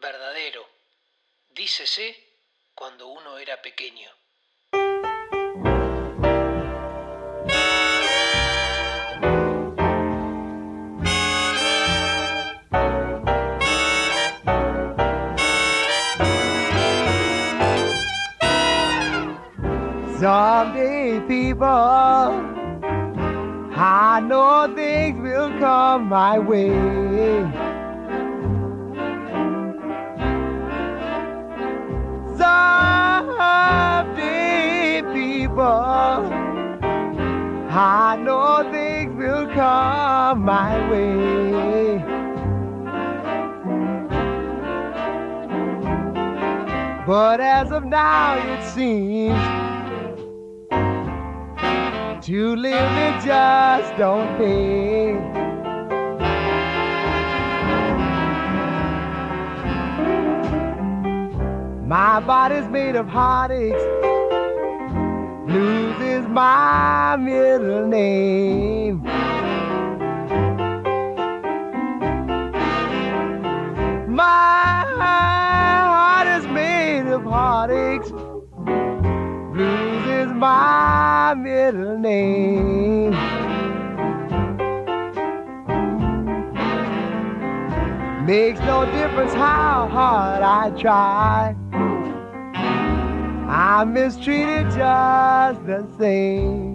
verdadero. Dícese cuando uno era pequeño. Someday, people, I know things will come my way. People, I know things will come my way. But as of now, it seems to live it just don't pay. My body's made of heartaches. Blues is my middle name. My heart is made of heartaches. Blues is my middle name. Makes no difference how hard I try. I'm mistreated just the same.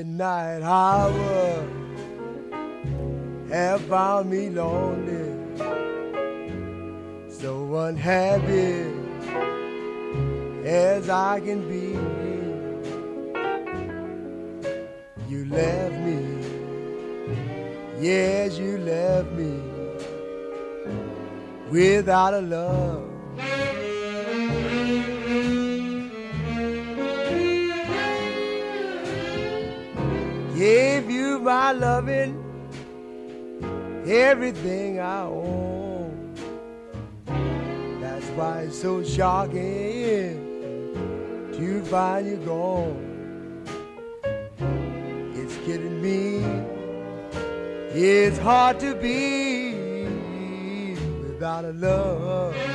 Midnight hour have found me lonely, so unhappy as I can be. You left me, yes, you left me without a love. Gave you my loving, everything I own. That's why it's so shocking to find you gone. It's killing me. It's hard to be without a love.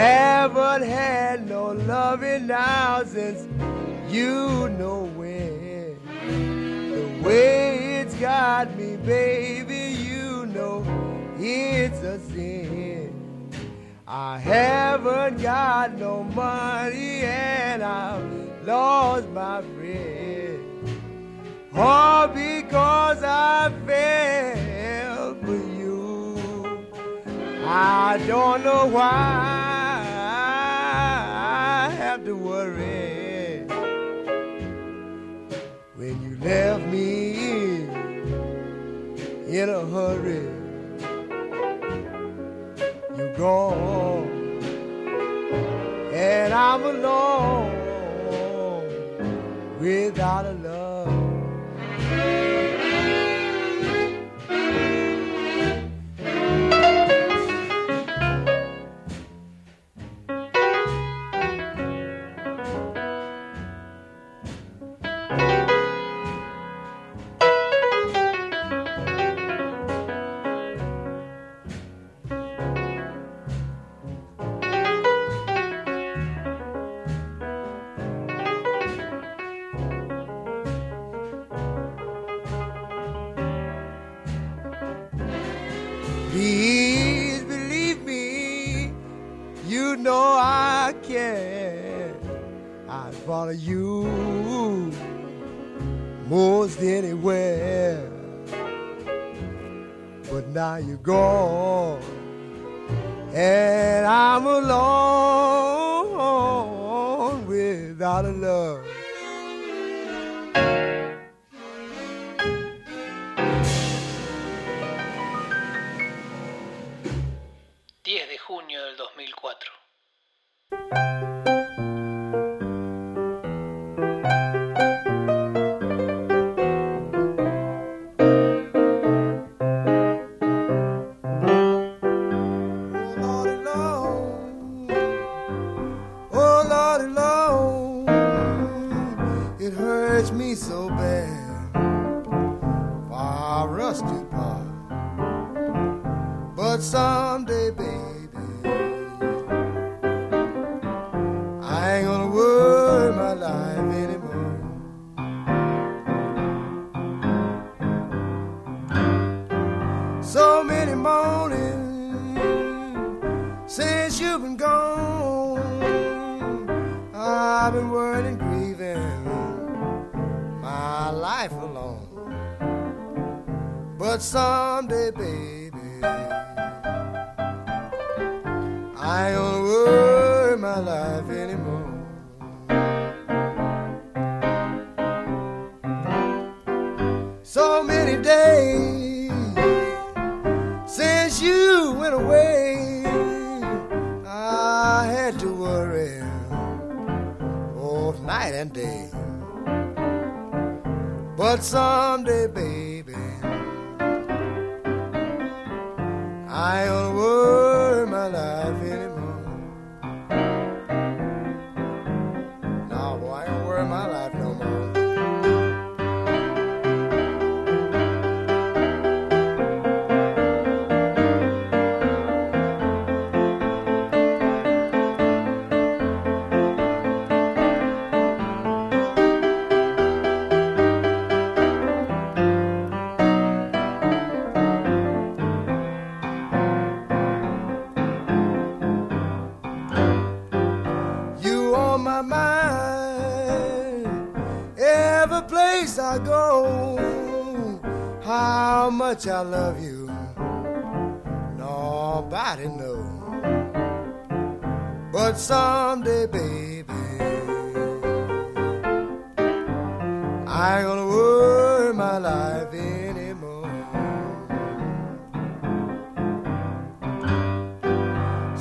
Haven't had no loving now since you know when. The way it's got me, baby, you know it's a sin. I haven't got no money and I've lost my friend. All because I fell for you. I don't know why To worry when you left me in a hurry. You're gone, and I'm alone without a love. how much I love you, nobody knows. But someday, baby, I ain't gonna worry my life anymore.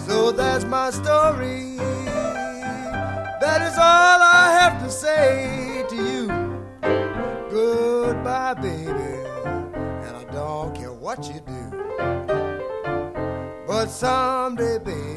So that's my story. That is all I have to say to you. Goodbye, baby what you do. But someday, baby.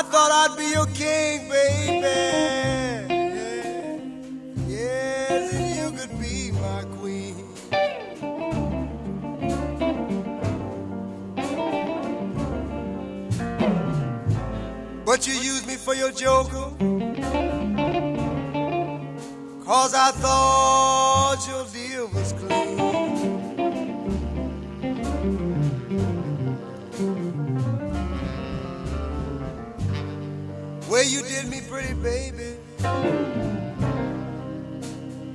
I thought I'd be your king, baby. Yes, and you could be my queen. But you used me for your joker. Cause I thought baby.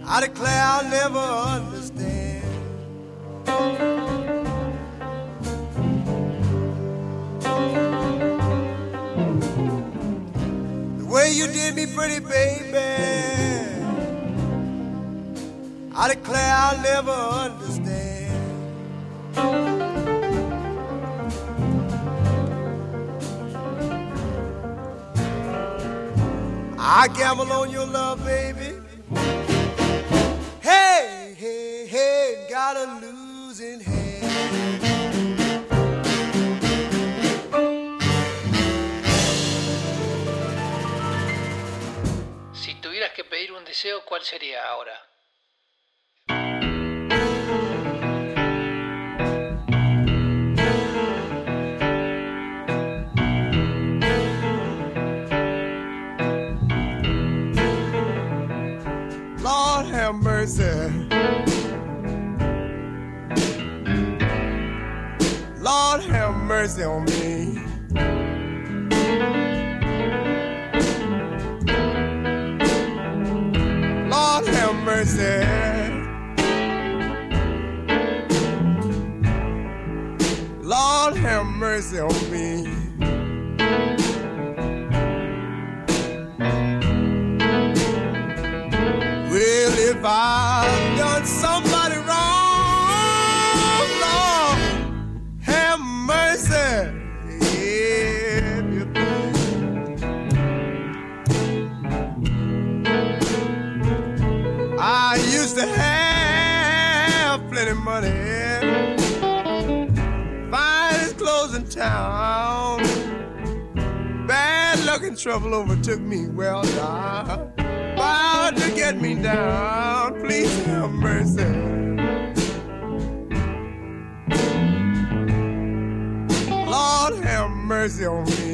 I declare I'll never understand. The way you did me pretty, baby. I declare I'll never understand. I gamble on your love, baby. Hey, hey, hey, got a losing hand. Si tuvieras que pedir un deseo, ¿cuál sería ahora? Mercy on me. Trouble overtook me. Well, now about to get me down. Please have mercy. Lord, have mercy on me.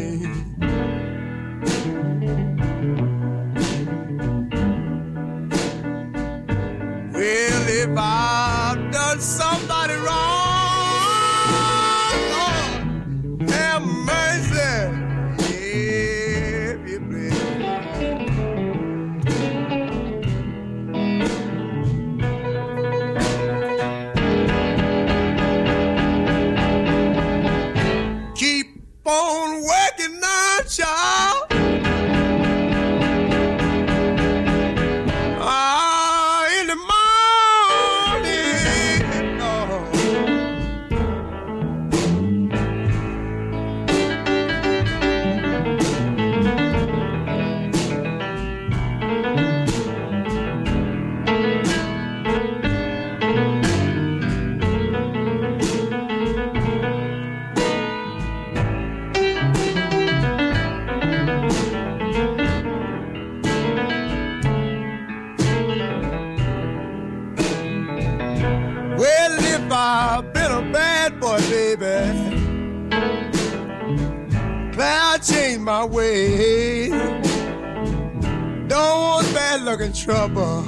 And trouble.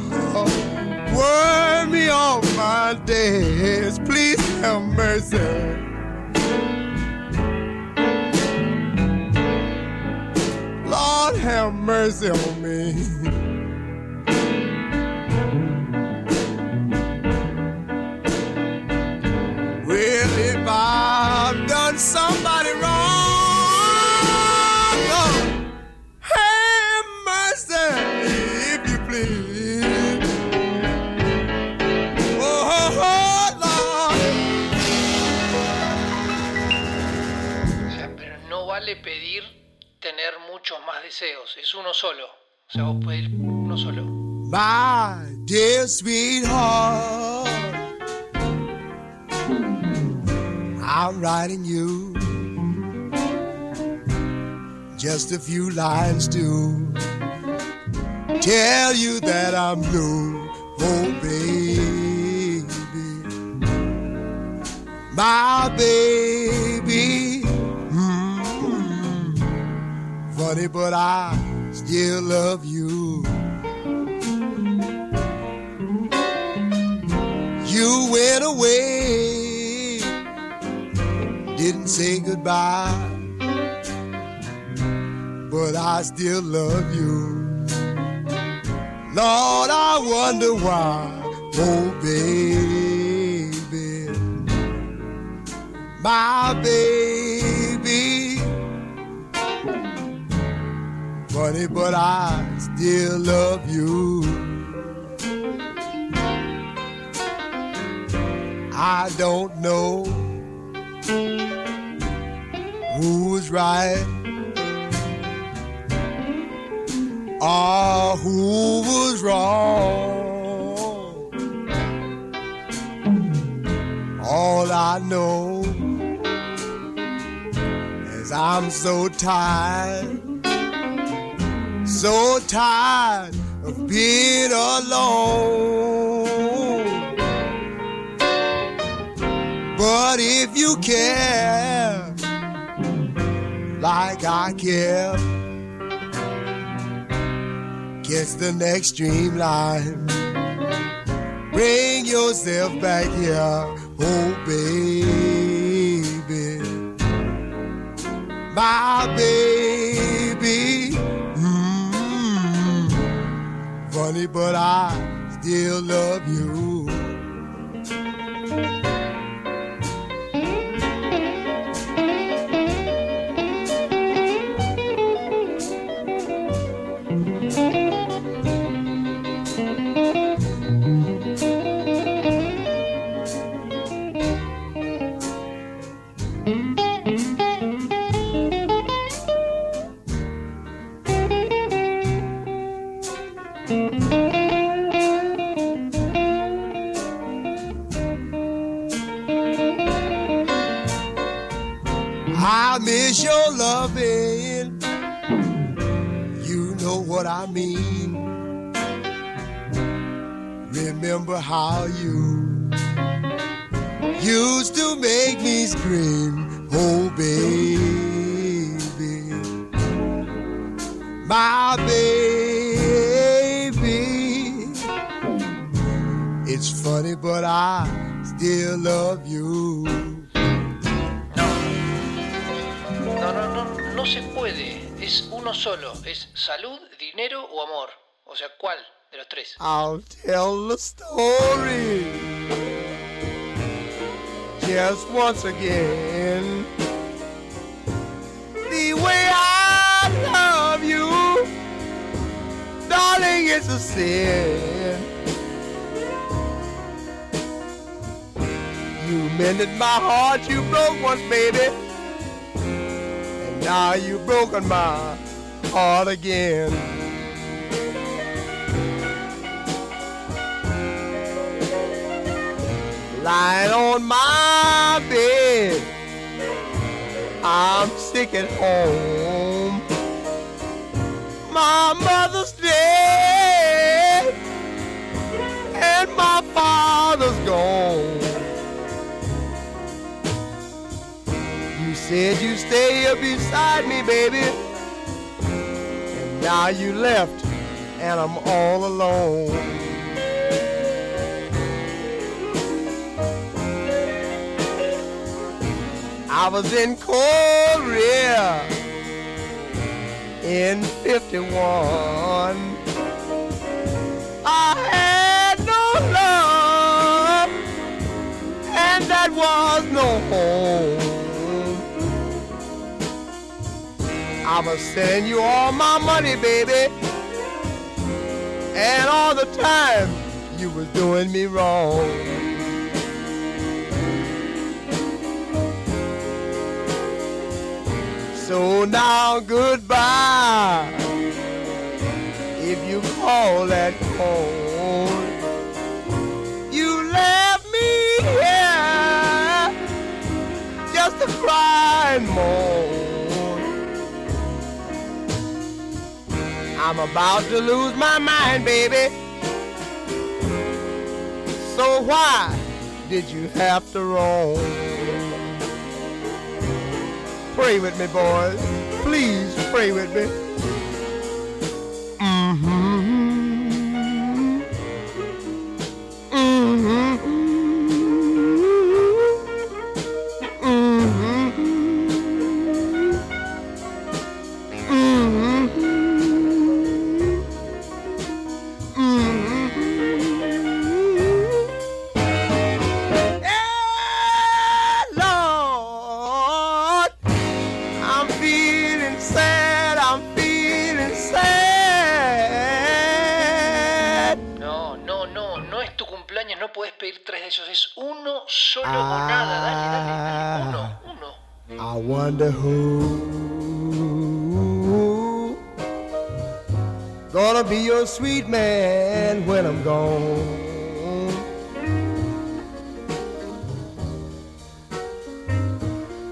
Worry me all my days. Please have mercy. Lord, have mercy on me. Uno solo. O sea, vos podés ir uno solo. My dear sweetheart, I'm writing you just a few lines to tell you that I'm blue, oh baby, my baby. Mm, funny, but I still love you. You went away, didn't say goodbye, but I still love you. Lord, I wonder why, oh baby, my baby. Funny, but I still love you. I don't know who's right or who was wrong. All I know is I'm so tired, so tired of being alone. But if you care like I care, kiss the next streamline. Bring yourself back here, oh baby, my baby. Funny, but I still love you. I miss your loving. You know what I mean. Remember how you used to make me scream, oh baby, my baby. It's funny, but I still love you. Uno solo. Es salud, dinero o amor. O sea, ¿cuál de los tres? I'll tell the story just once again. The way I love you, darling, it's a sin. You mended my heart, you broke once, baby. And now you've broken my heart again. lying on my bed. I'm sick at home. My mother's dead, and my father's gone. You said you'd stay beside me, baby, now you left, and I'm all alone. I was in Korea in 51. I had no love, and that was no home. I was send you all my money, baby, and all the time you was doing me wrong. So now goodbye. If you call that home, you left me here just to cry and moan. I'm about to lose my mind, baby. So why did you have to roam? Pray with me, boys. Please pray with me. Mm-hmm. Mm-hmm. Uno solo o nada, dale, dale, dale, ah. uno, uno. I wonder who gonna be your sweet man when I'm gone.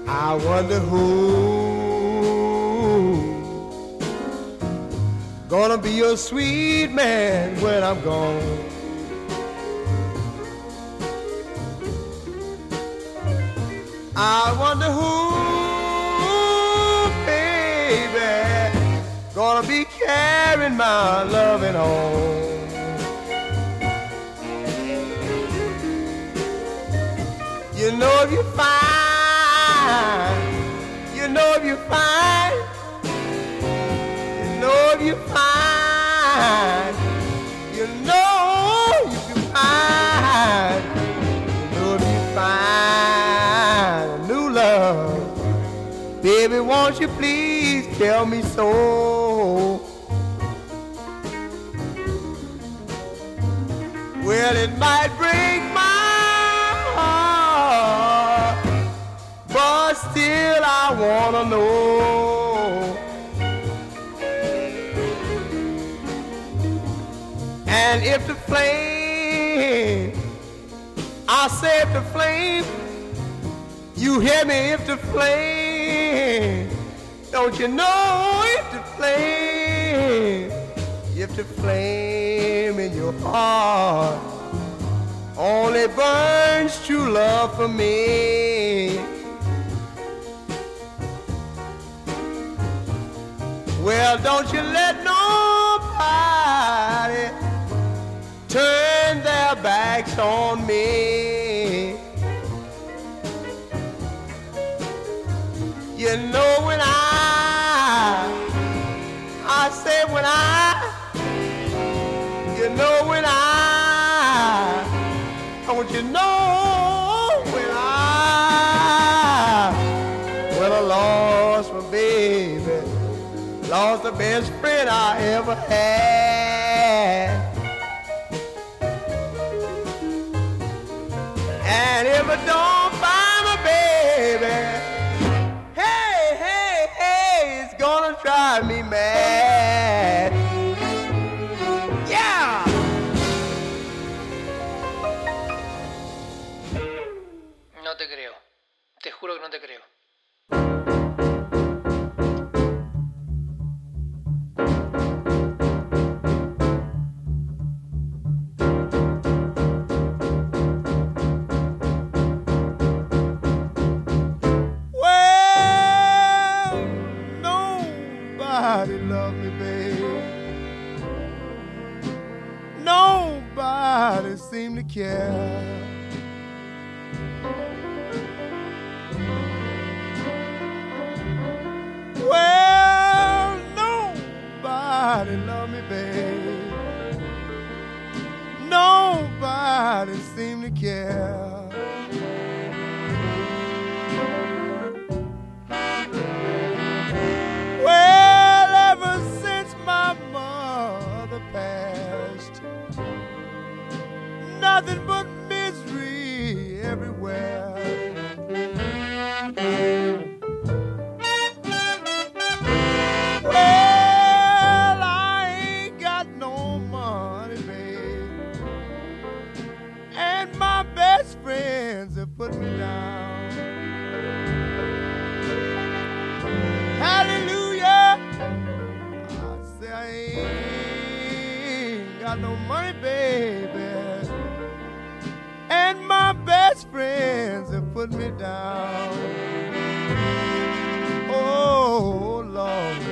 I wonder who gonna be your sweet man when I'm gone. I wonder who, baby, gonna be carrying my loving home. You know if you find, you know if you find, baby, won't you please tell me so? Well, it might break my heart, but still I wanna know. And if the flame, I said the flame, you hear me? If the flame, don't you know if the flame, if the flame in your heart only burns true love for me. Well, don't you let nobody turn their backs on me. You know when I, I say when I, you know when I, don't you to know when I, when I lost my baby, lost the best friend I ever had. And if I don't No te creo, te juro que no te creo. Seemed to care. Well, nobody loved me, babe. Nobody seemed to care. friends have put me down. Oh, Lord.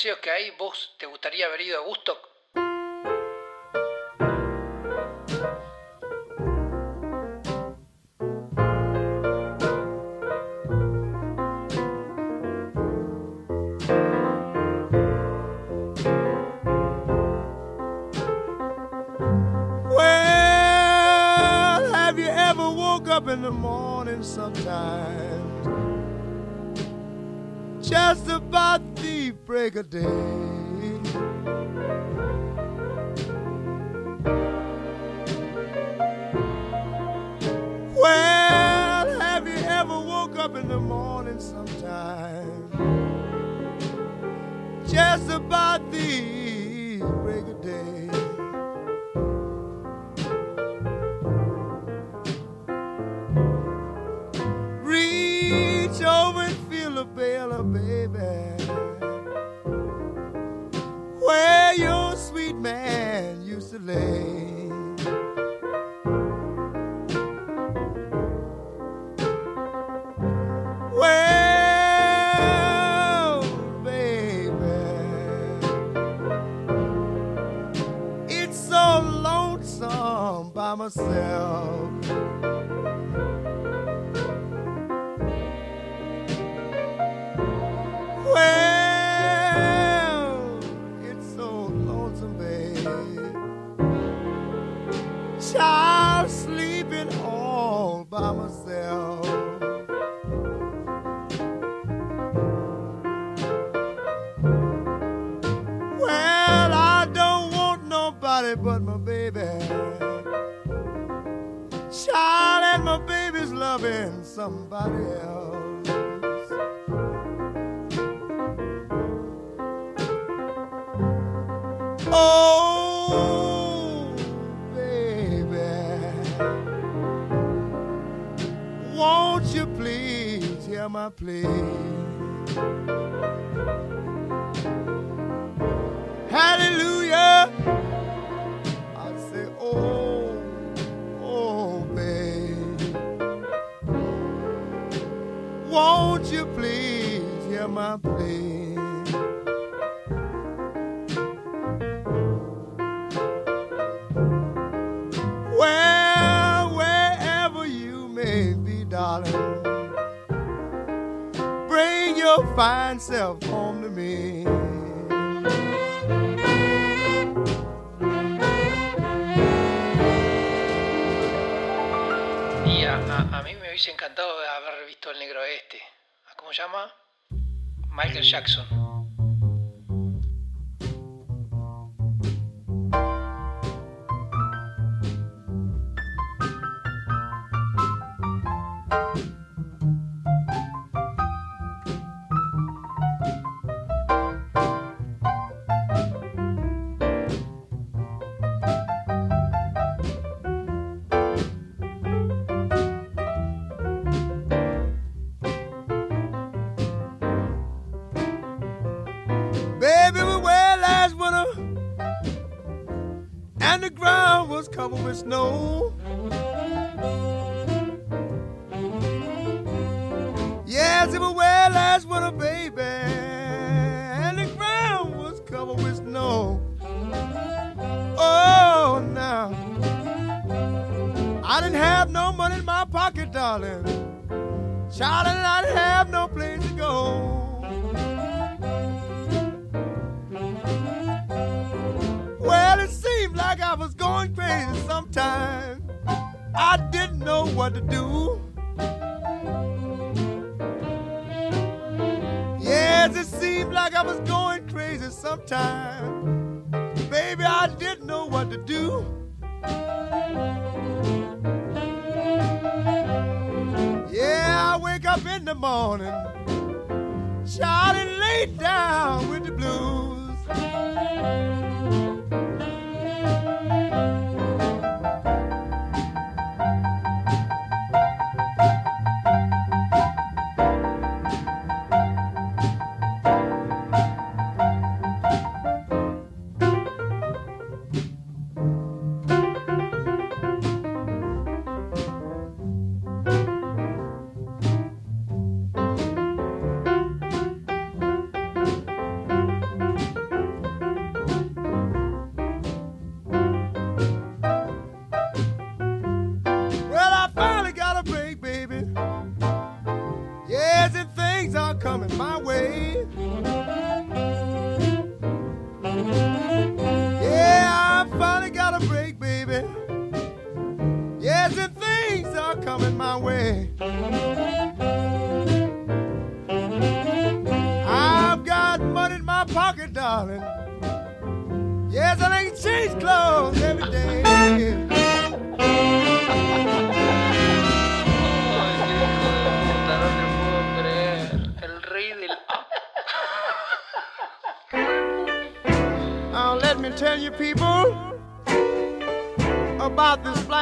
deseos que hay, vos te gustaría haber ido a Woodstock? Good day.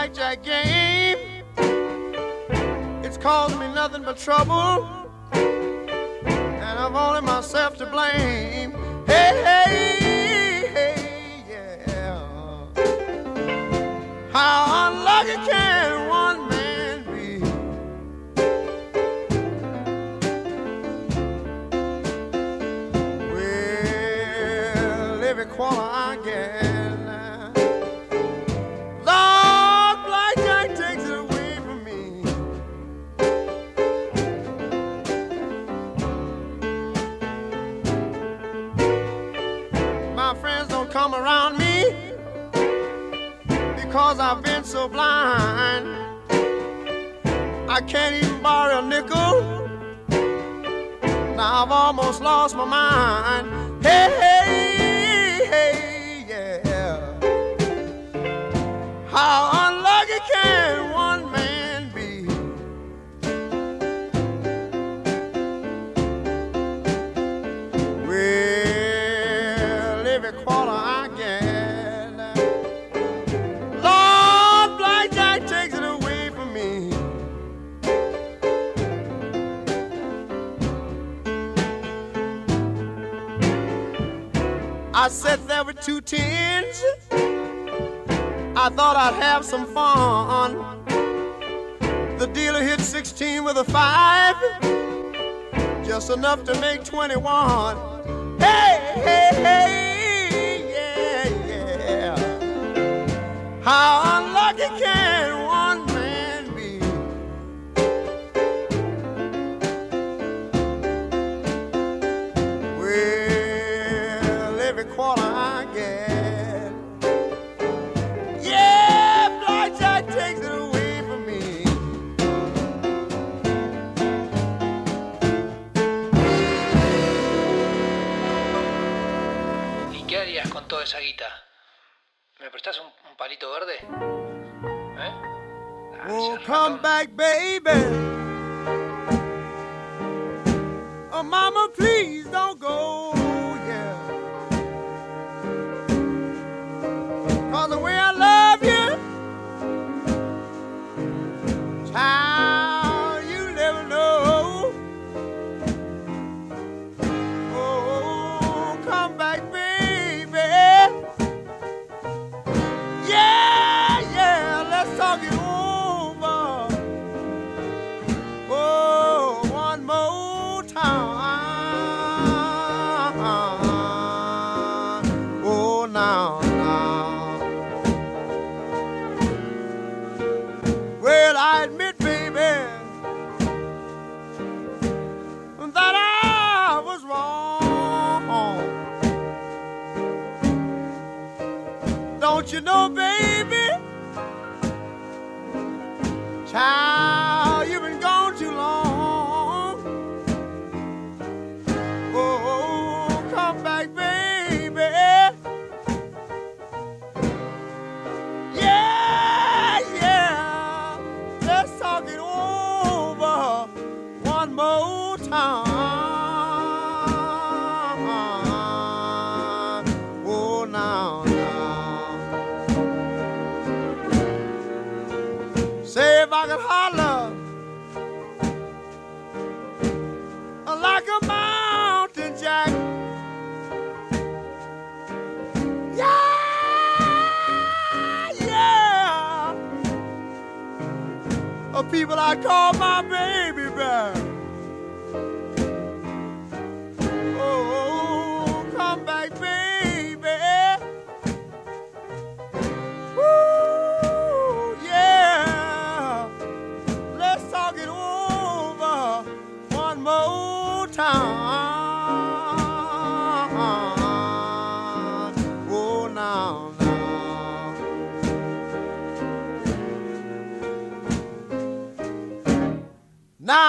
blackjack game. It's caused me nothing but trouble, and I've only myself to blame. Hey, hey, hey, yeah. How unlucky can one man be? Well, every quarter. cause I've been so blind. I can't even borrow a nickel. Now I've almost lost my mind. Hey, hey, hey, yeah. How I said there were two tins. I thought I'd have some fun. The dealer hit 16 with a five, just enough to make 21. Hey, hey, hey, yeah, yeah. How unlucky can oh, come back, baby. Oh, mama, please don't go. people I call my baby back.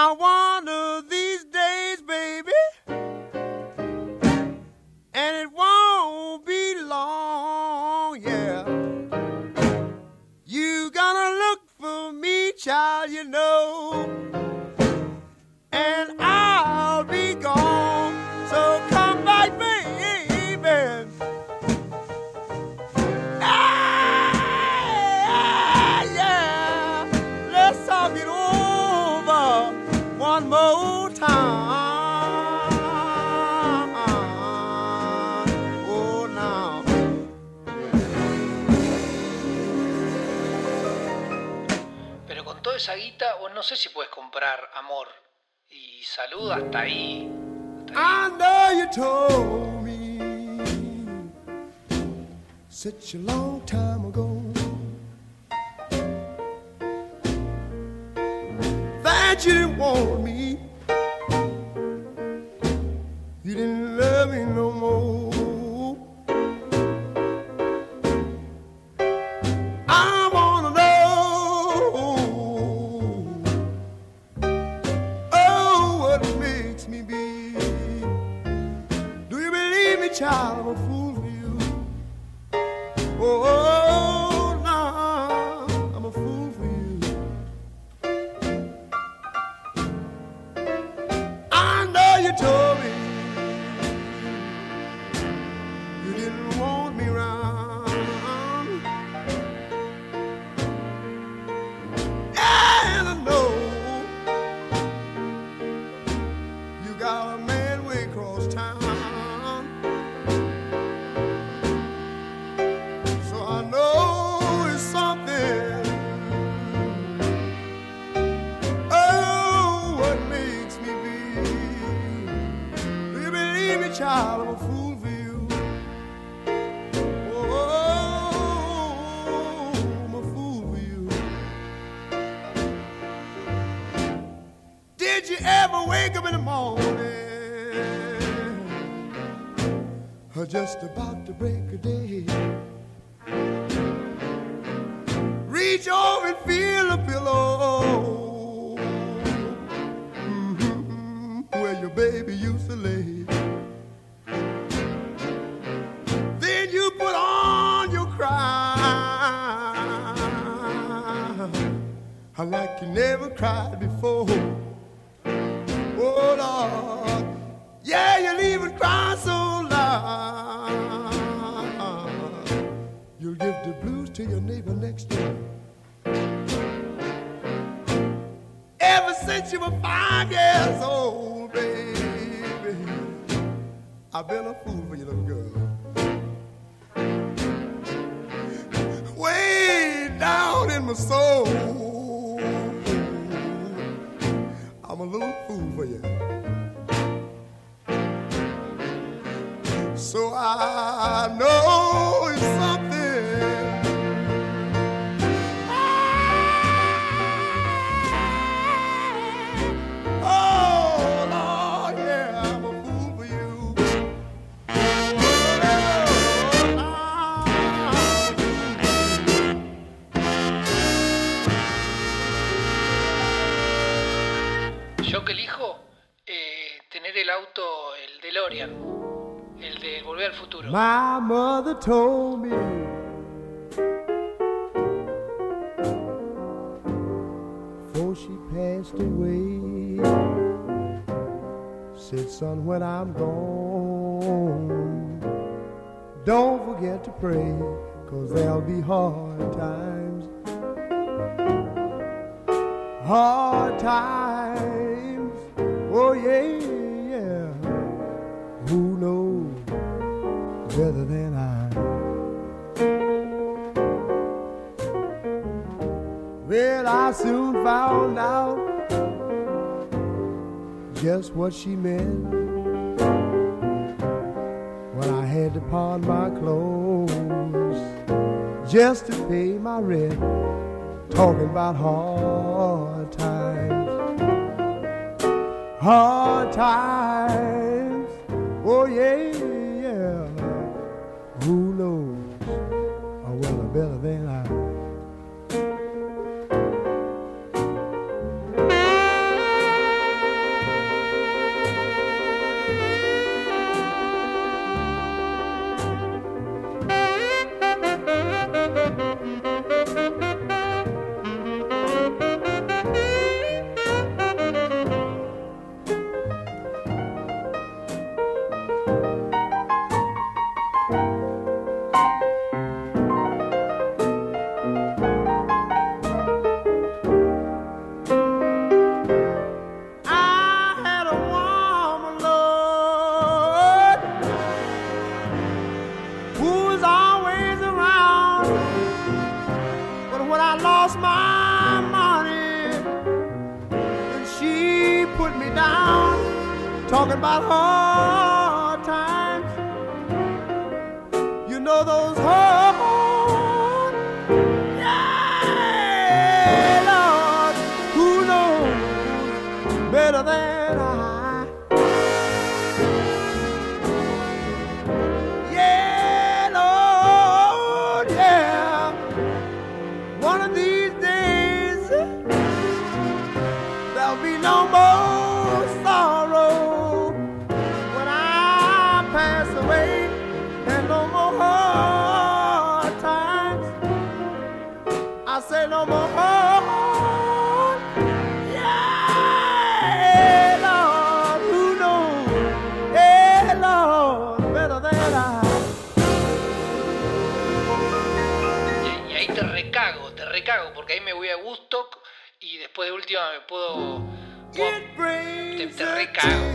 I want. con toda esa guita, vos no sé si puedes comprar amor y salud hasta ahí. Hasta ahí. I know you told me such a long time ago that you didn't want me, you didn't love me no more. Oh. just about to break a day. told me before she passed away. Said, son, when I'm gone, don't forget to pray, cause there'll be hard times. Hard times. I soon found out just what she meant when I had to pawn my clothes just to pay my rent. Talking about hard times, hard times, oh yeah. my heart. cow.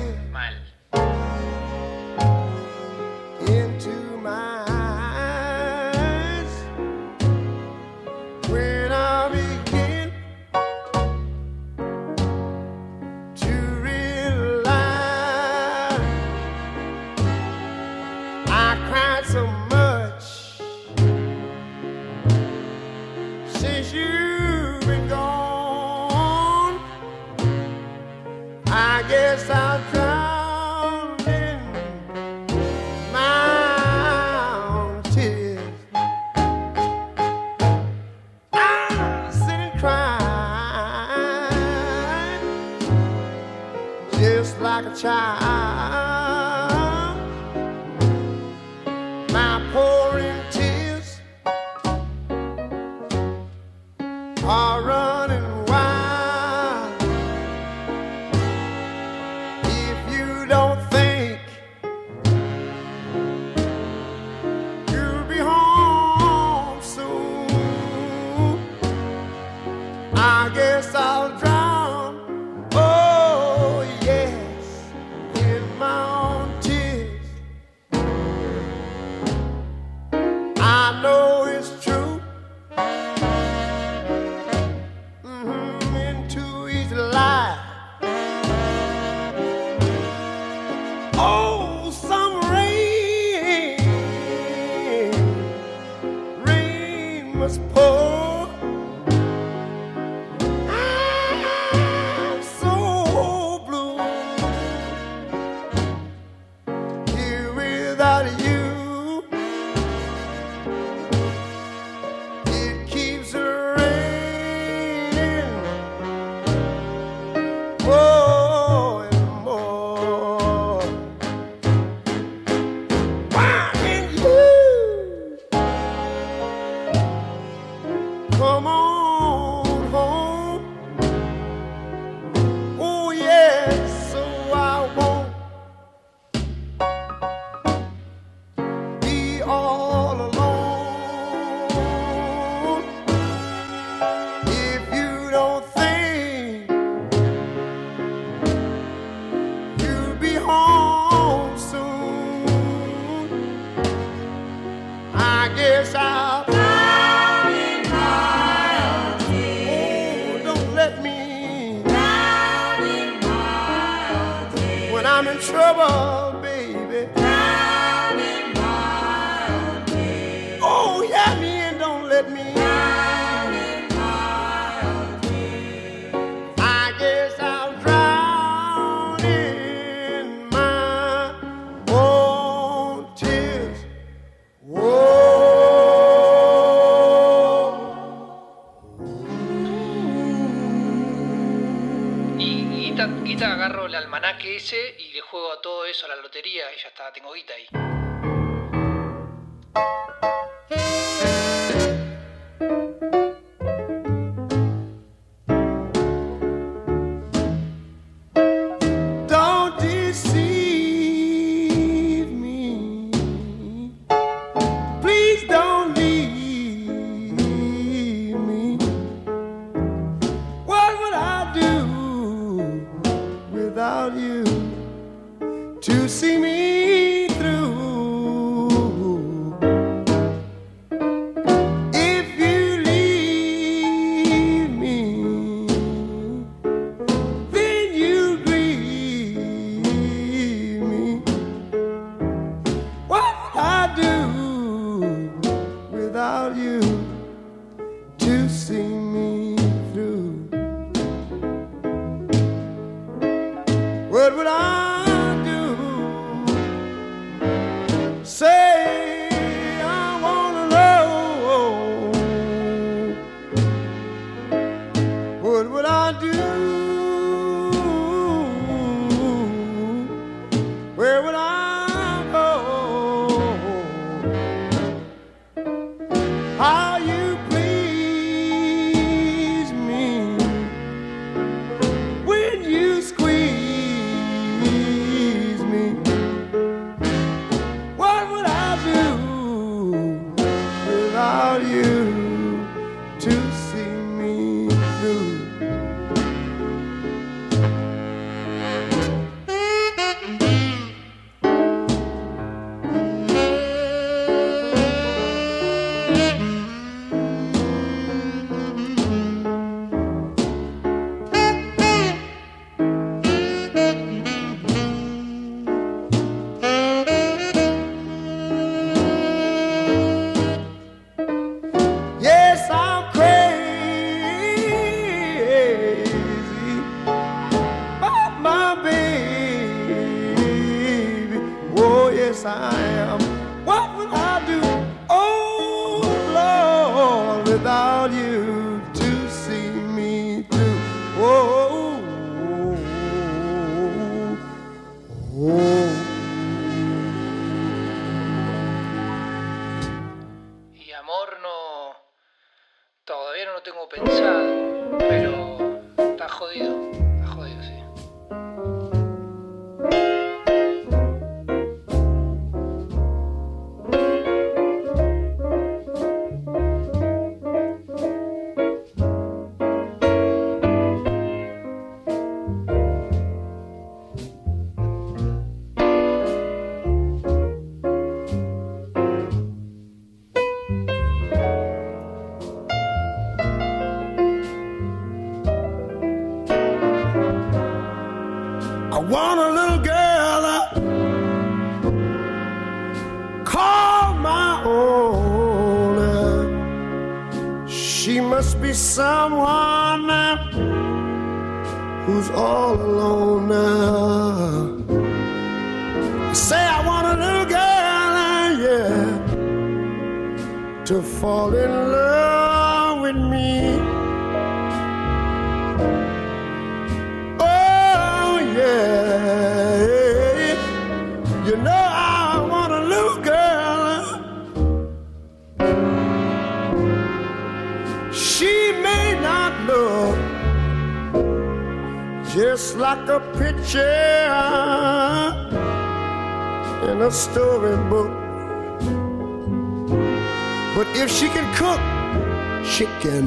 Chicken.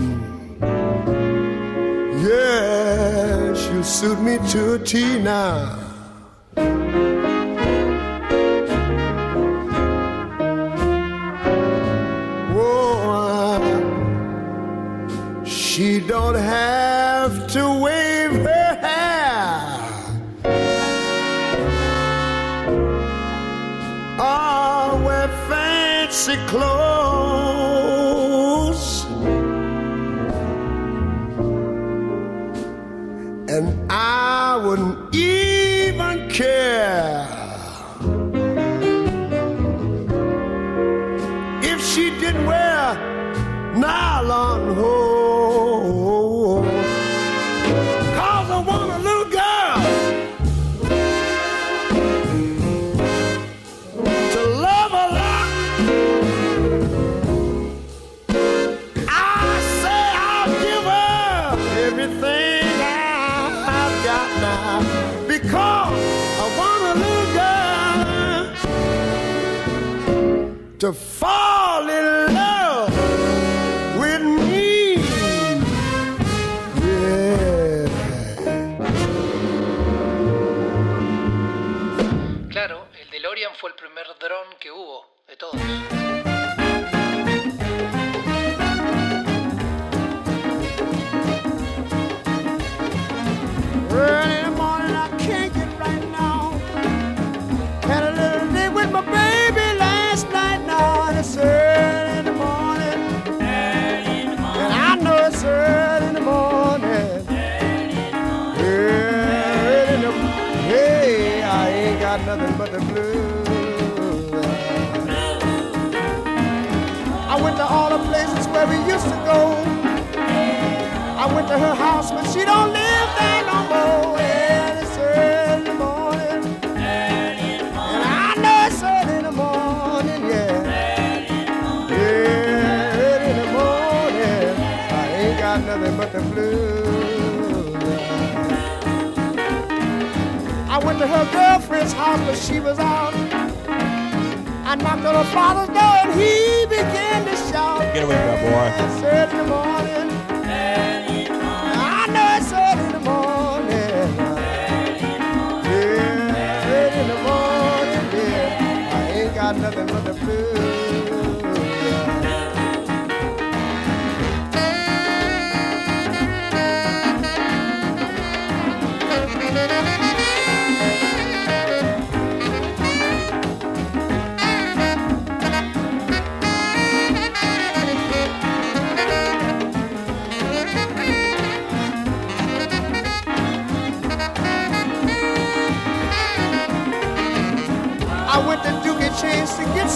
Yeah, she'll suit me to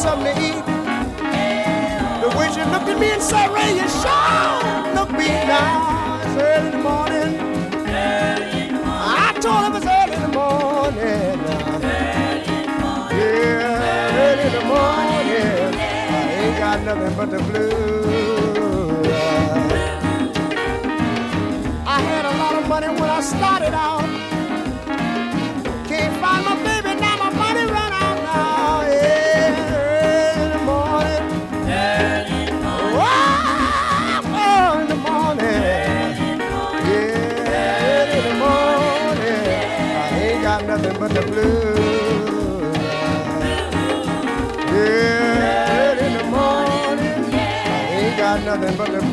something to eat. The way she looked at me and said, Ray, you sure look me nice early in the morning. I told her it was early in the morning. Yeah, early in the morning. I ain't got nothing but the blues. I had a lot of money when I started out. got nothing but the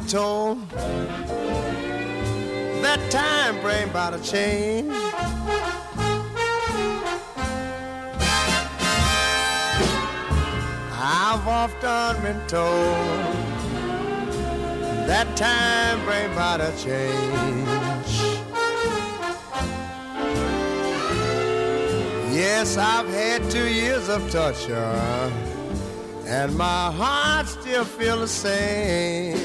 been told that time bring about a change. I've often been told that time bring about a change. Yes, I've had two years of torture, and my heart still feels the same.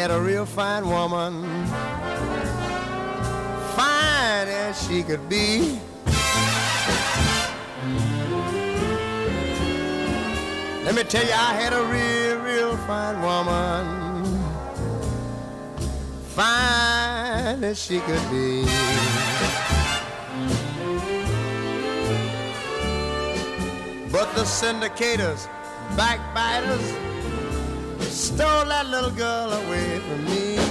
Had a real fine woman, fine as she could be. Let me tell you, I had a real, real fine woman, fine as she could be. But the syndicators, backbiters, stole that little girl away from me.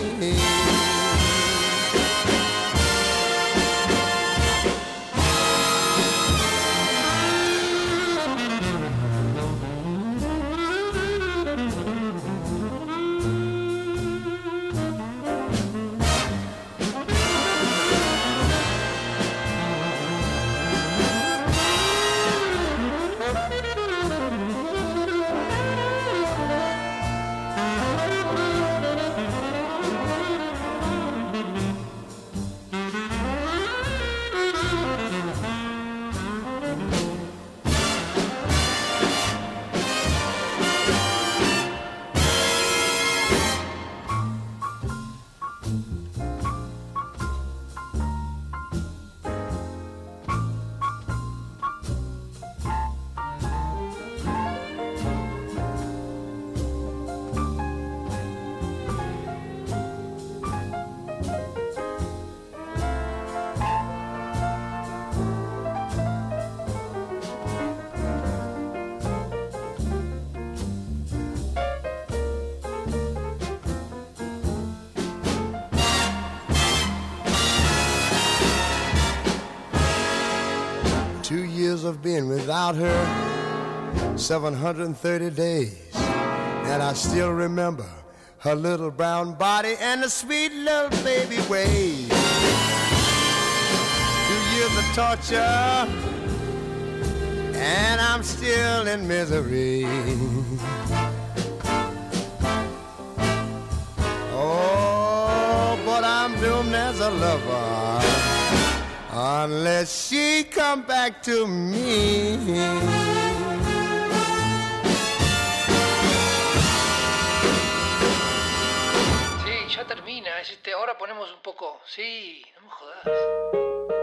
Of being without her, 730 days. And I still remember her little brown body and the sweet little baby ways. Two years of torture, and I'm still in misery. Oh, but I'm doomed as a lover unless she come back to me. Sí, ya termina. Es este, ahora ponemos un poco. Sí, no me jodas.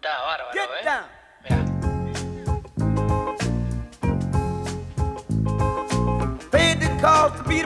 Cantá, bárbaro, ¿eh? Mirá. The cost to be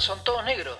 son todos negros.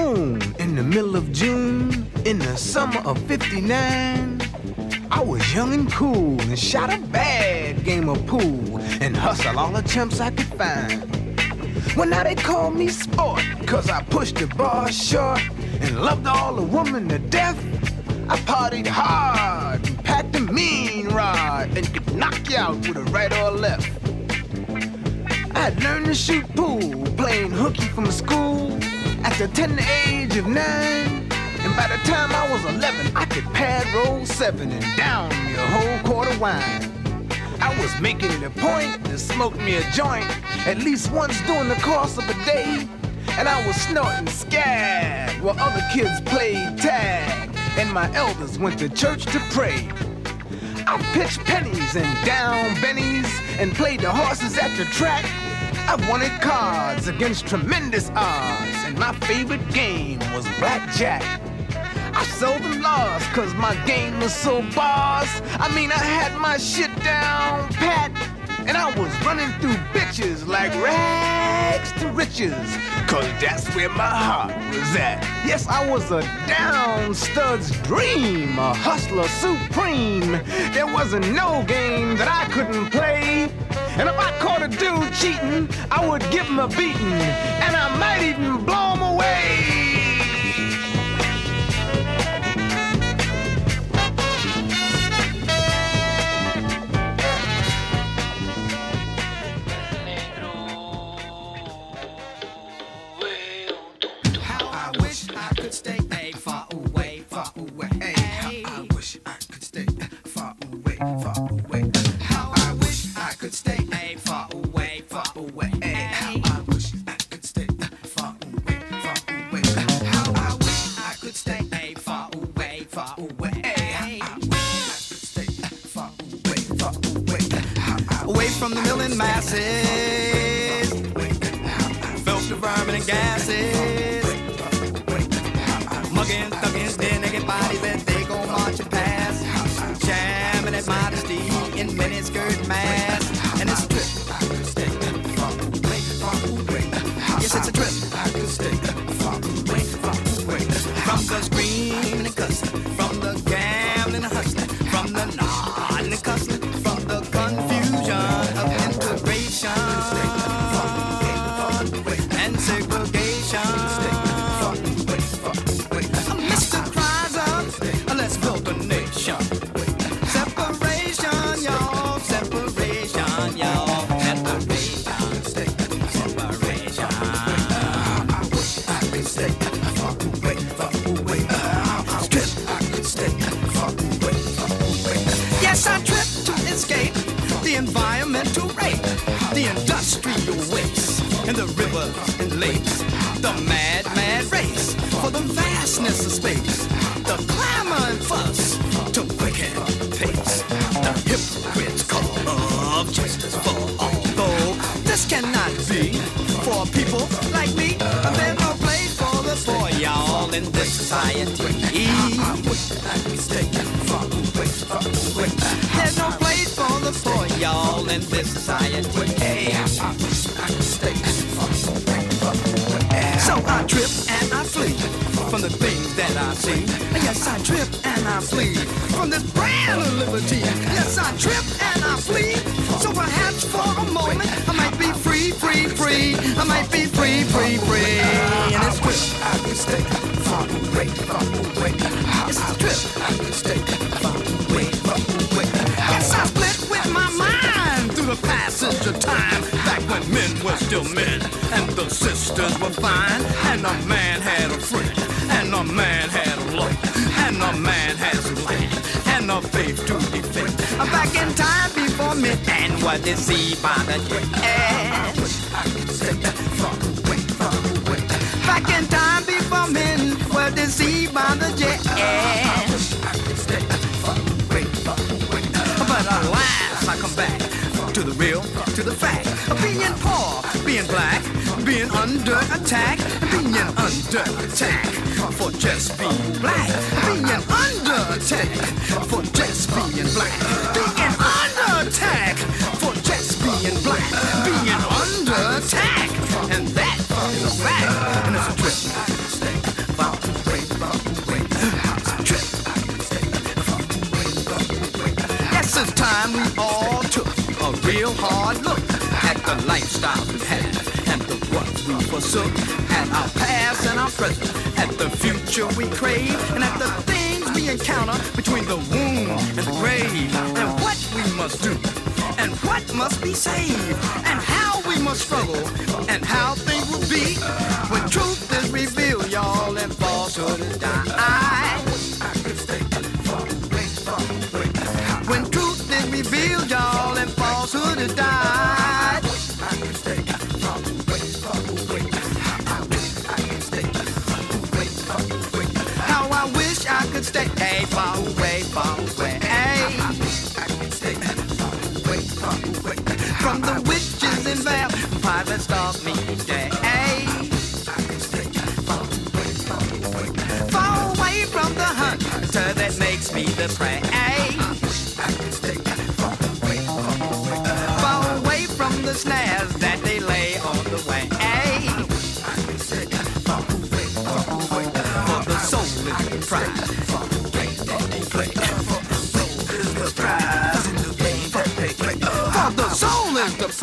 Moon in the middle of June in the summer of 59. I was young and cool and shot a bad game of pool and hustled all the chumps I could find. Well, now they call me sport, cause I pushed the bar short and loved all the women to death. I partied hard and packed a mean rod and could knock you out with a right or a left. I'd learned to shoot pool, playing hooky from school at tender age of nine. And by the time I was 11, I could pad roll seven and down me a whole quart of wine. I was making it a point to smoke me a joint at least once during the course of a day. And I was snorting scag while other kids played tag. And my elders went to church to pray. I pitched pennies and down bennies and played the horses at the track. I wanted cards against tremendous odds, my favorite game was blackjack. I seldom lost cause my game was so boss. I mean, I had my shit down pat, and I was running through bitches like rags to riches. Cause that's where my heart was at. Yes, I was a down stud's dream, a hustler supreme. There wasn't no game that I couldn't play. And if I caught a dude cheating, I would give him a beating, and I might even blow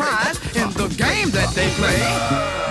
in the game that they play.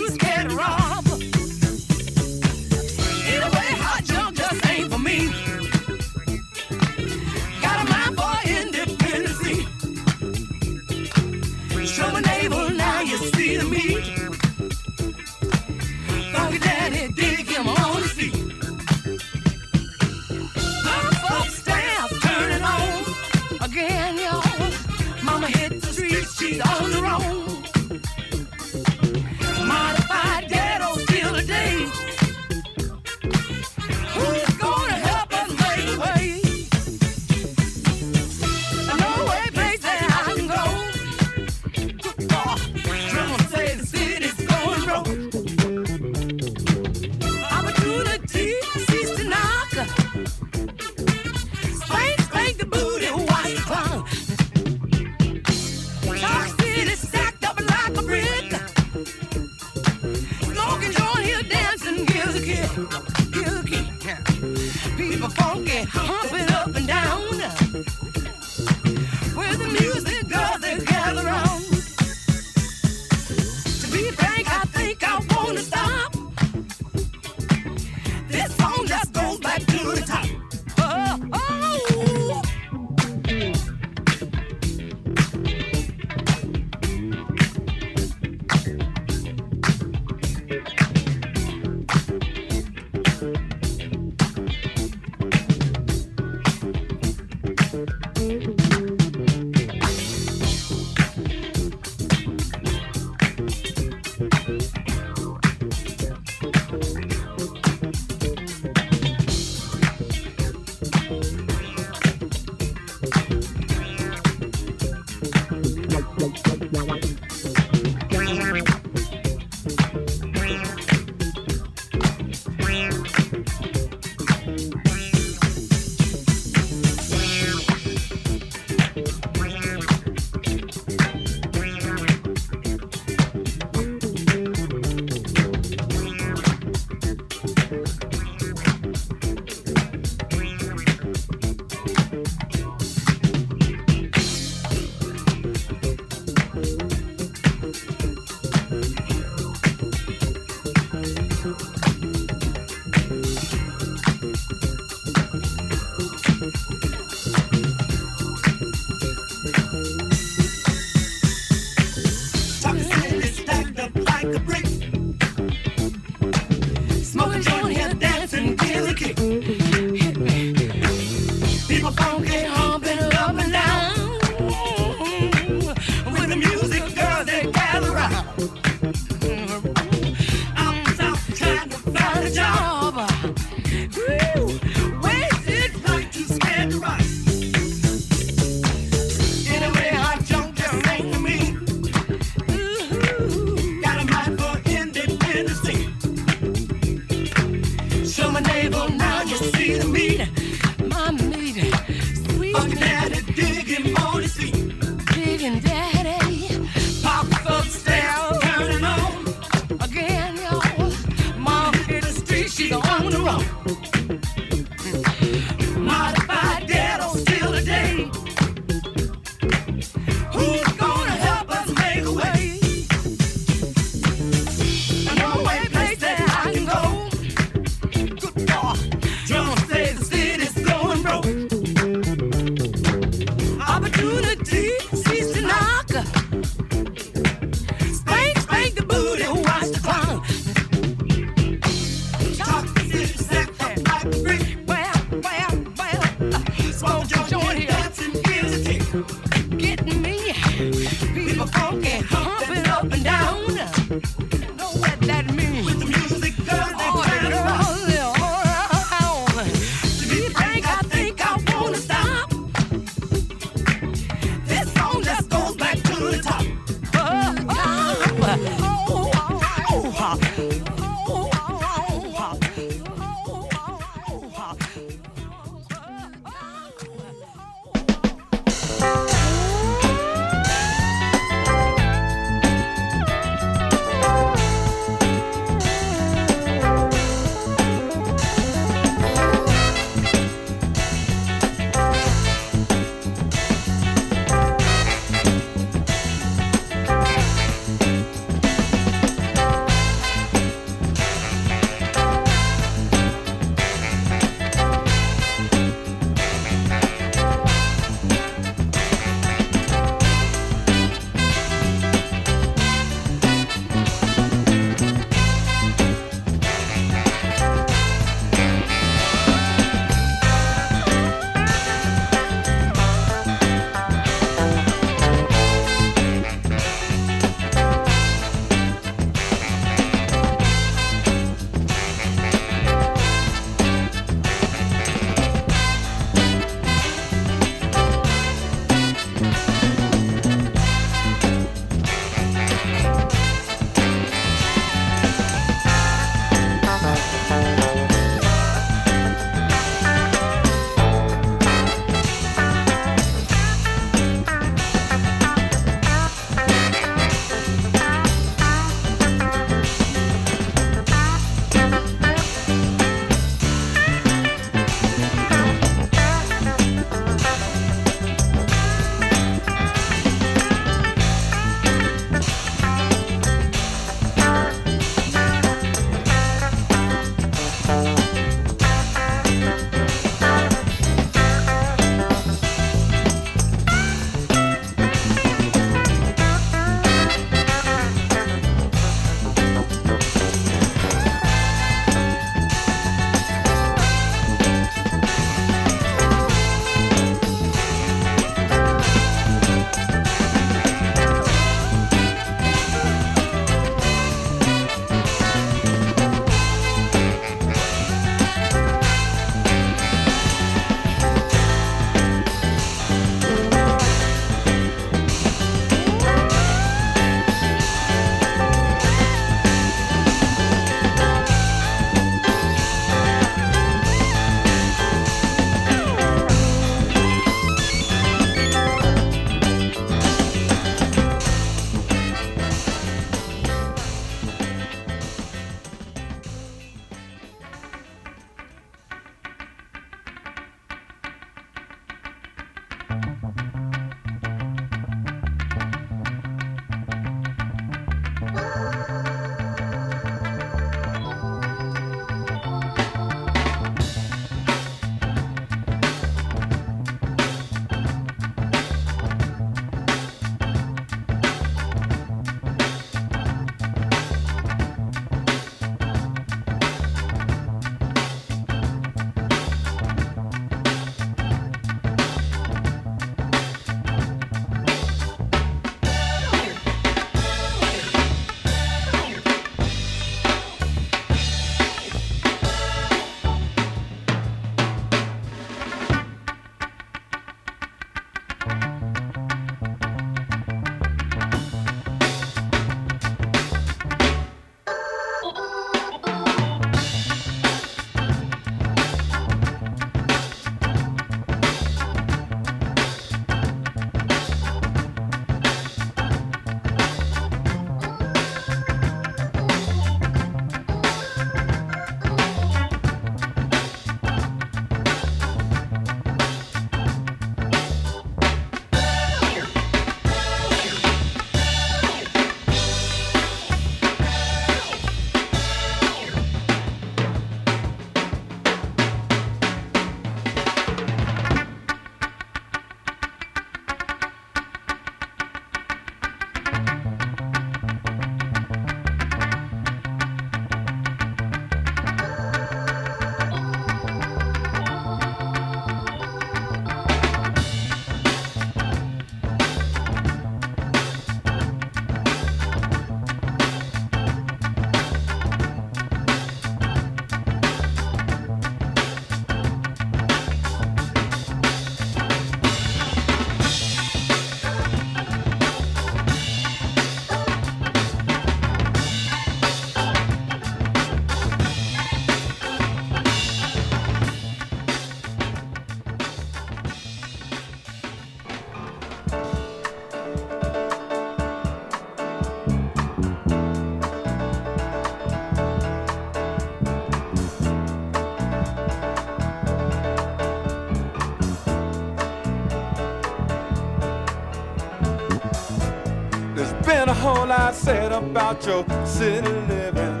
About your city living.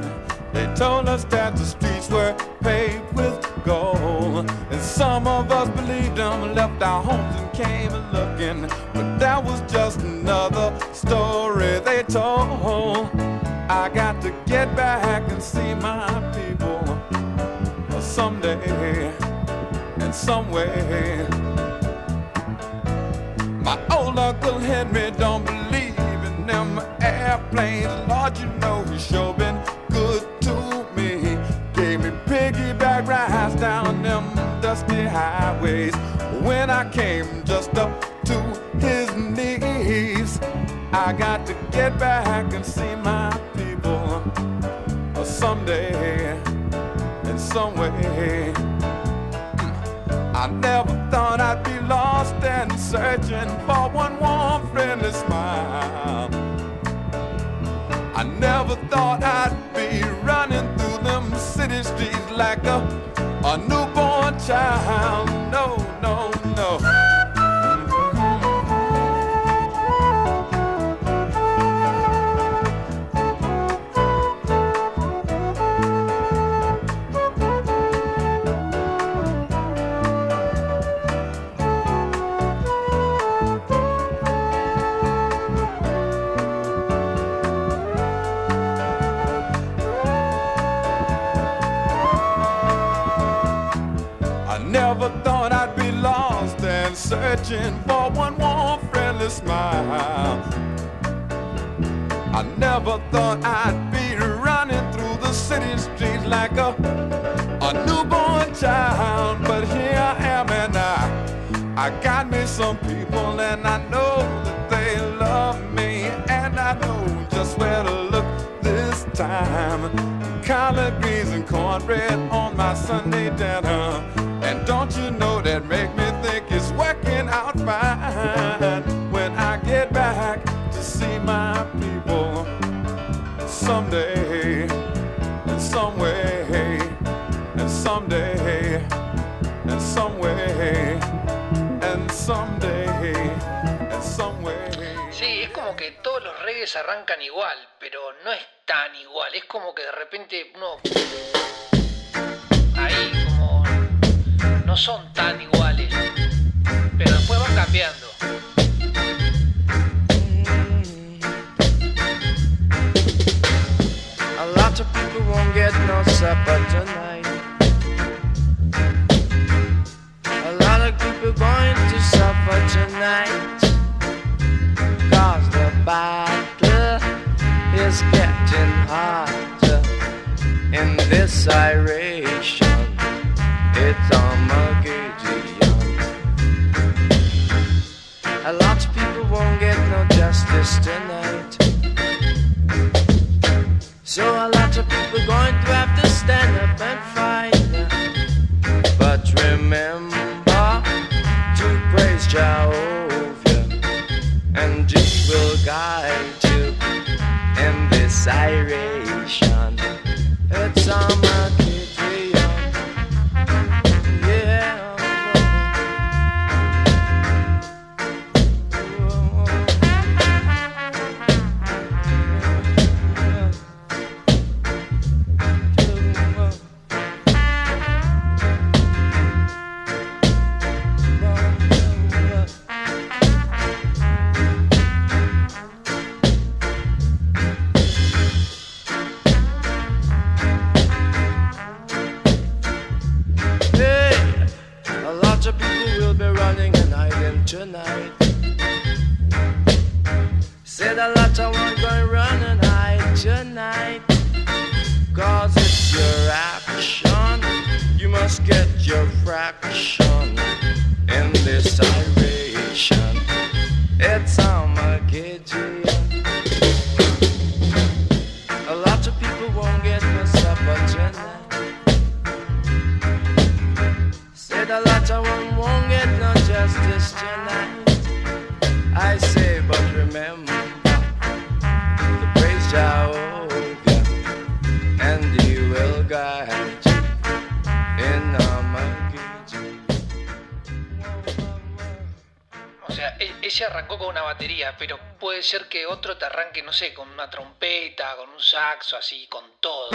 They told us that the streets were paved with gold. And some of us believed them, left our homes and came a looking. But that was just another story they told. I got to get back and see my people someday and some way. My old uncle Henry don't believe airplanes. Searching for one warm, friendly smile. I never thought I'd be running through the city streets like a, a newborn child, but here I am and I, I got me some people and I know that they love me and I know just where to look this time. Collard greens and cornbread on my Sunday dinner. And don't you know that make me think it's working fine when I get back to see my people someday, in some way, and someday, and some way, and someday, and some way. Sí, es como que todos los reggaes arrancan igual, pero no es tan igual. Es como que de repente uno son tan iguales, pero después van cambiando. Won't get no supper tonight. A lot of people going to suffer tonight. Cause the battle is getting hotter in this iration. It's Armageddon. A lot of people won't get no justice tonight. So a lot of people going to have to stand up and fight. But remember to praise Jehovah, and He will guide you in this iration. It's Armageddon. ella ser que otro te arranque, no sé, con una trompeta, con un saxo, así, con todo.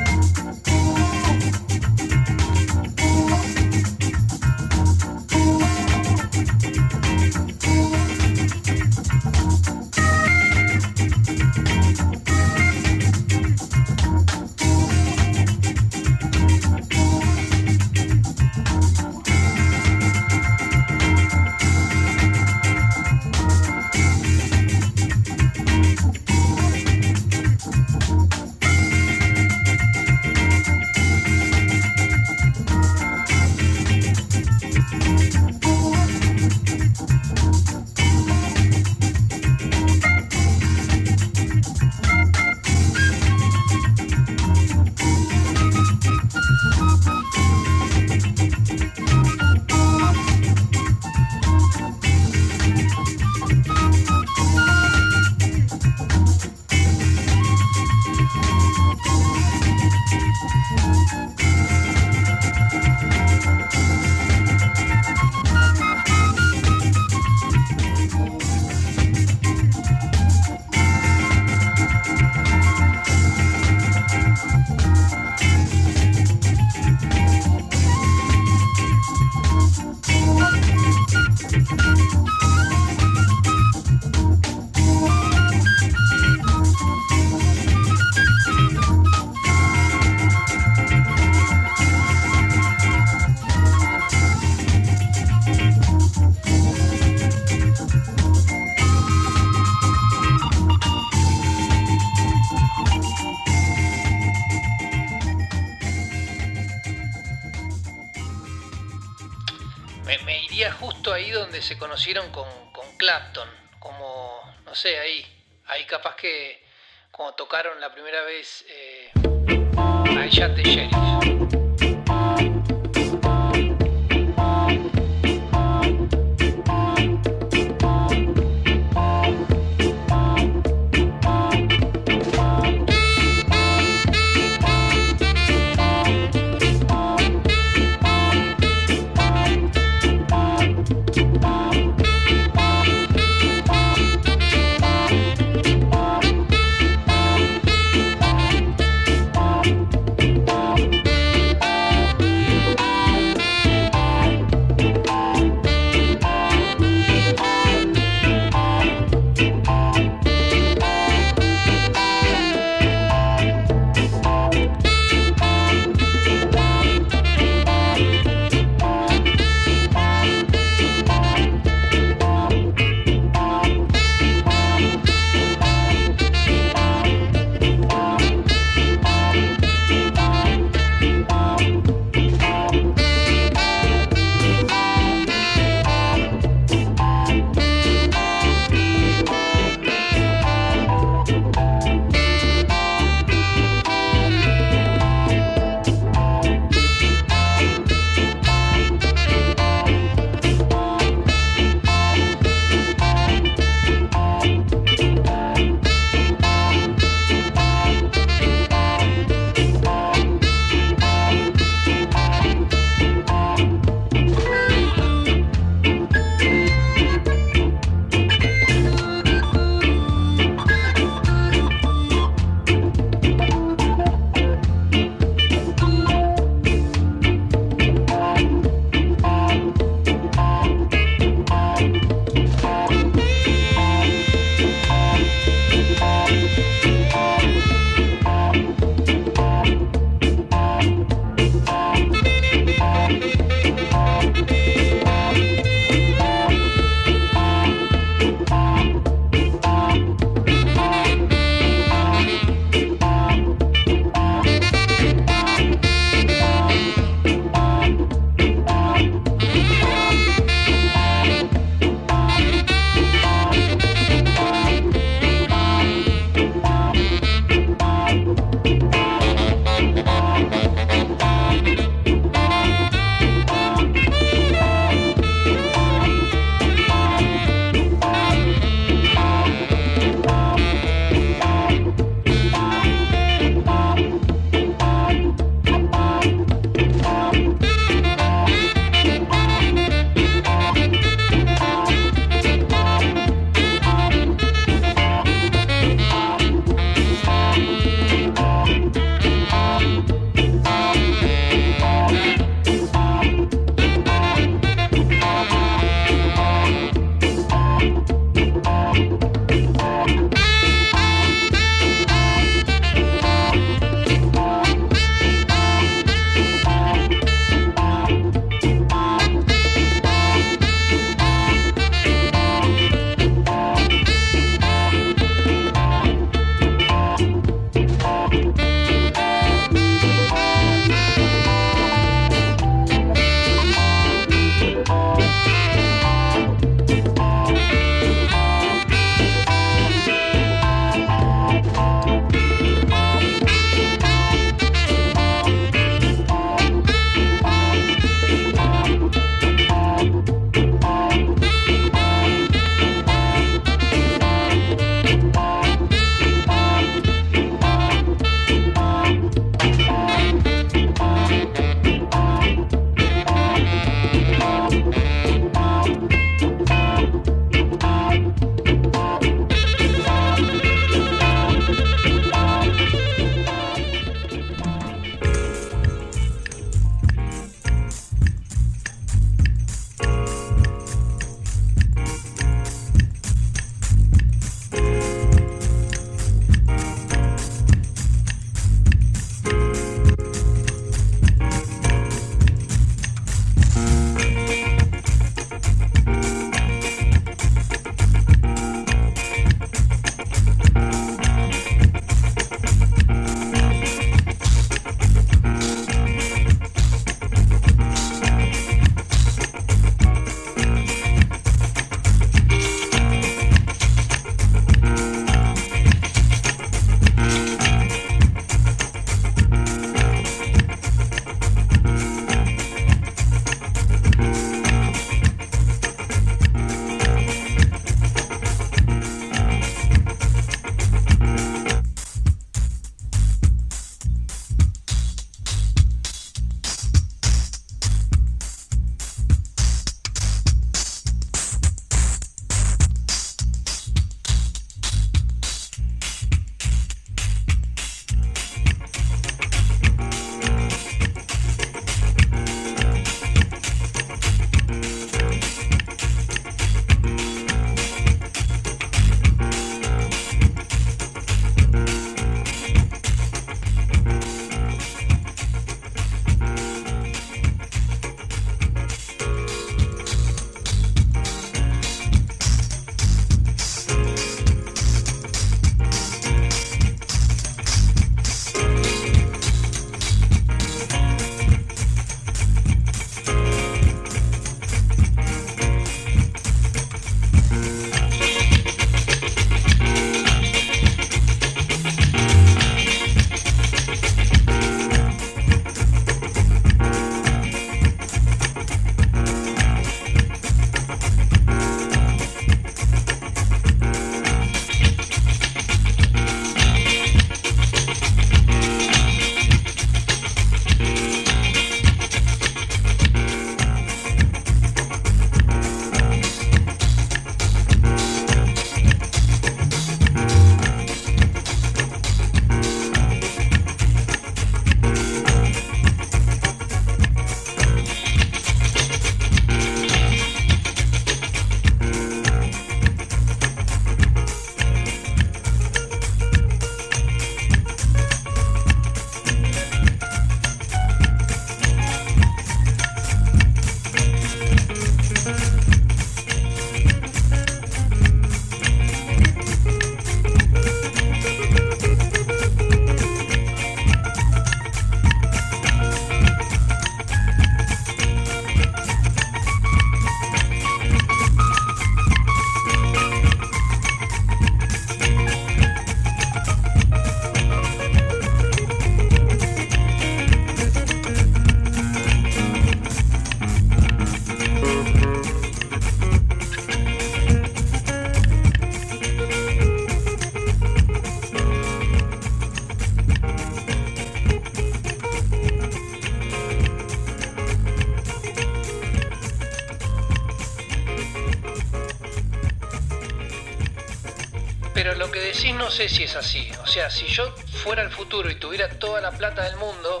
sé si es así. O sea, si yo fuera al futuro y tuviera toda la plata del mundo,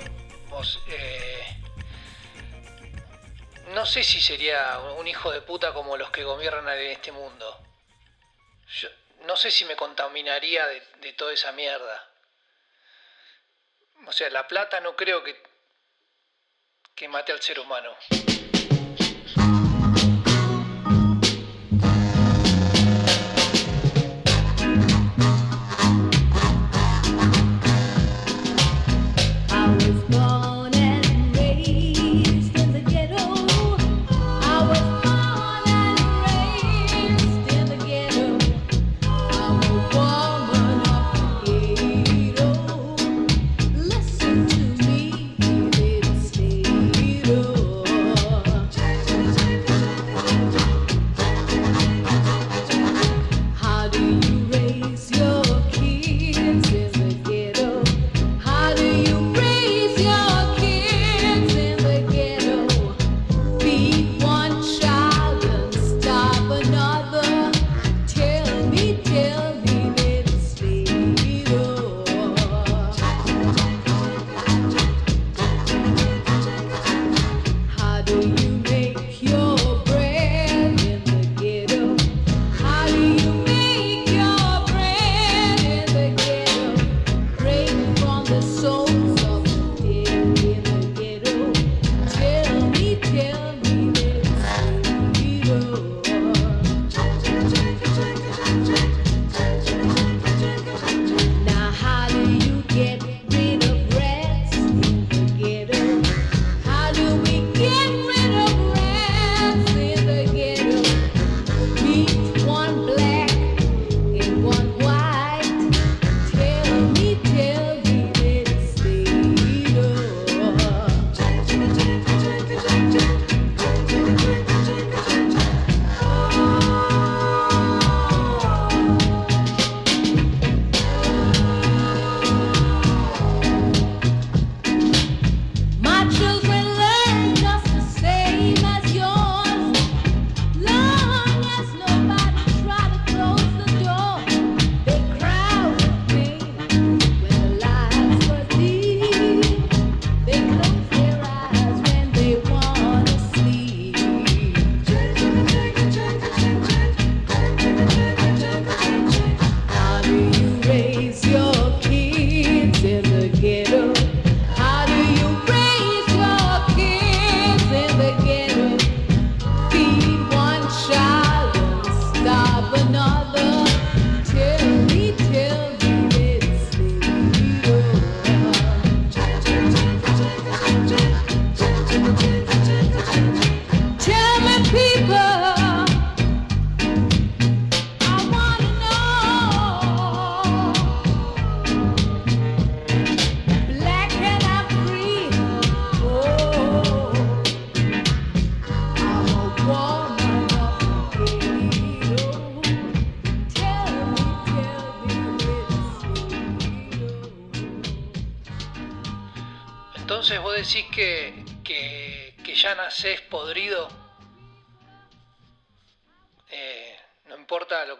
eh, no sé si sería un hijo de puta como los que gobiernan en este mundo. Yo no sé si me contaminaría de, de toda esa mierda. O sea, la plata no creo que, que mate al ser humano.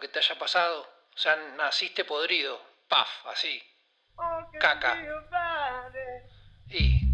que te haya pasado. O sea, naciste podrido. Paf, así. Caca. Y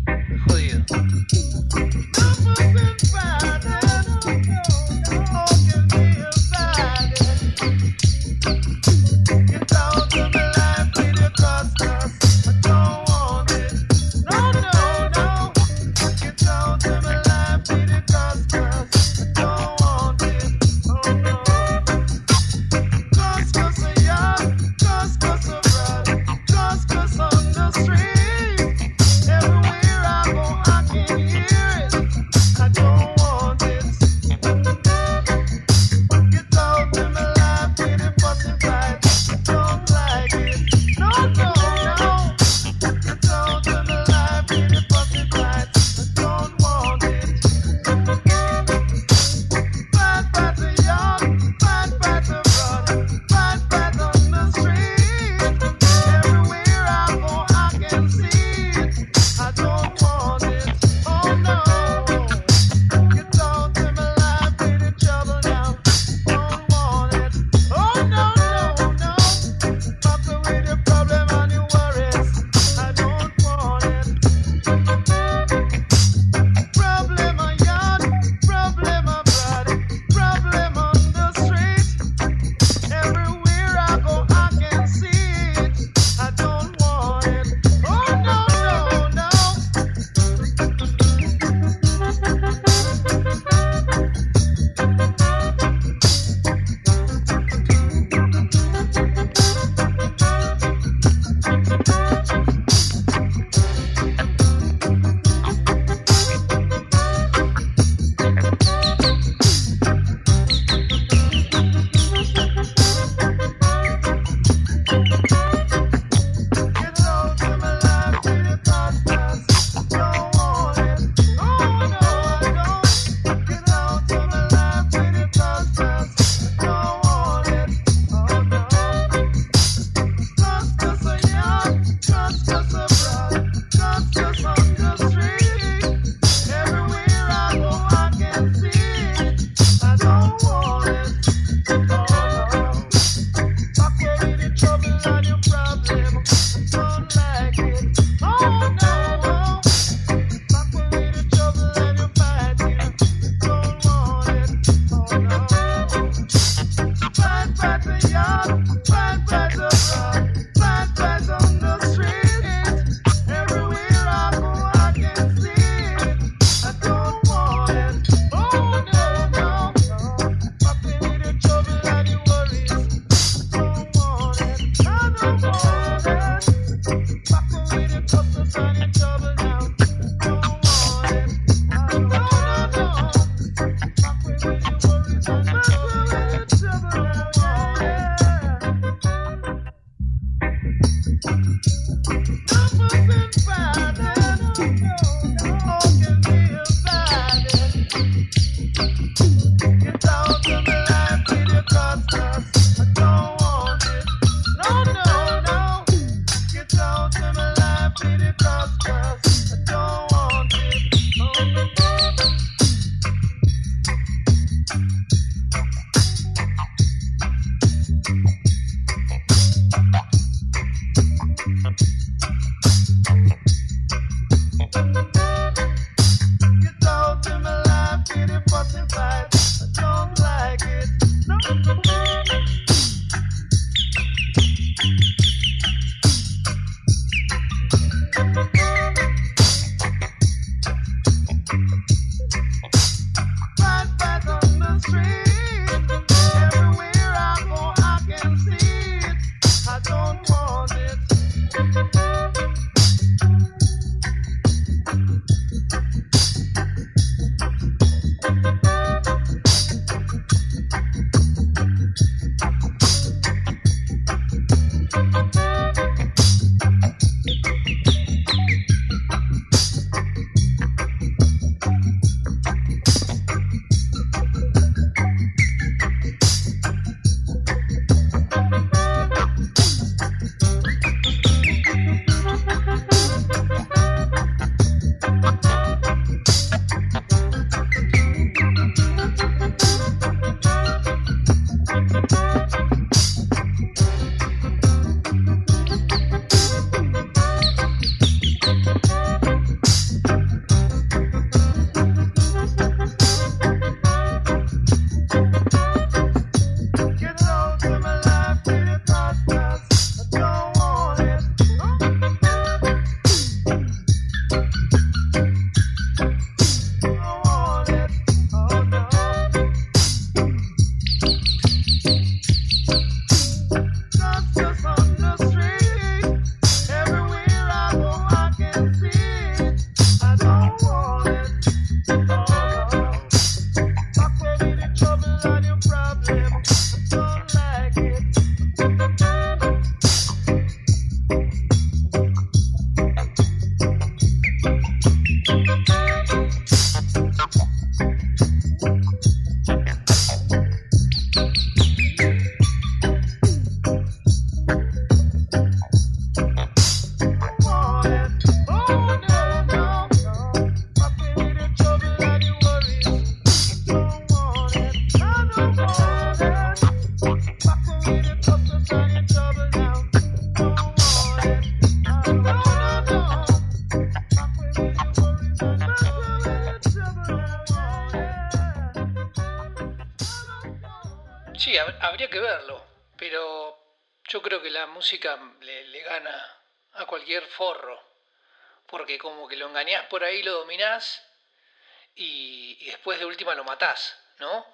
y, después de última lo matás, ¿no?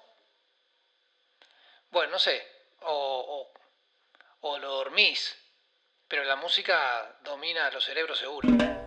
Bueno, no sé, o, o lo dormís, pero la música domina los cerebros seguro.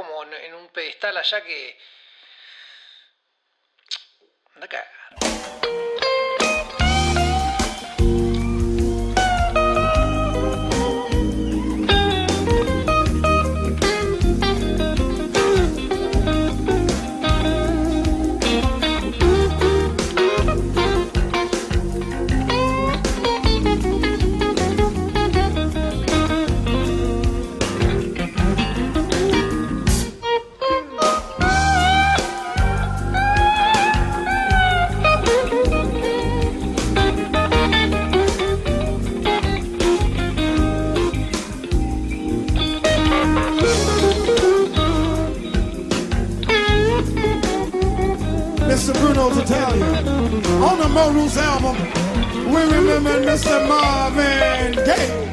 Como en, un pedestal allá que... Anda Mo album, we remember Mr. Marvin Gaye.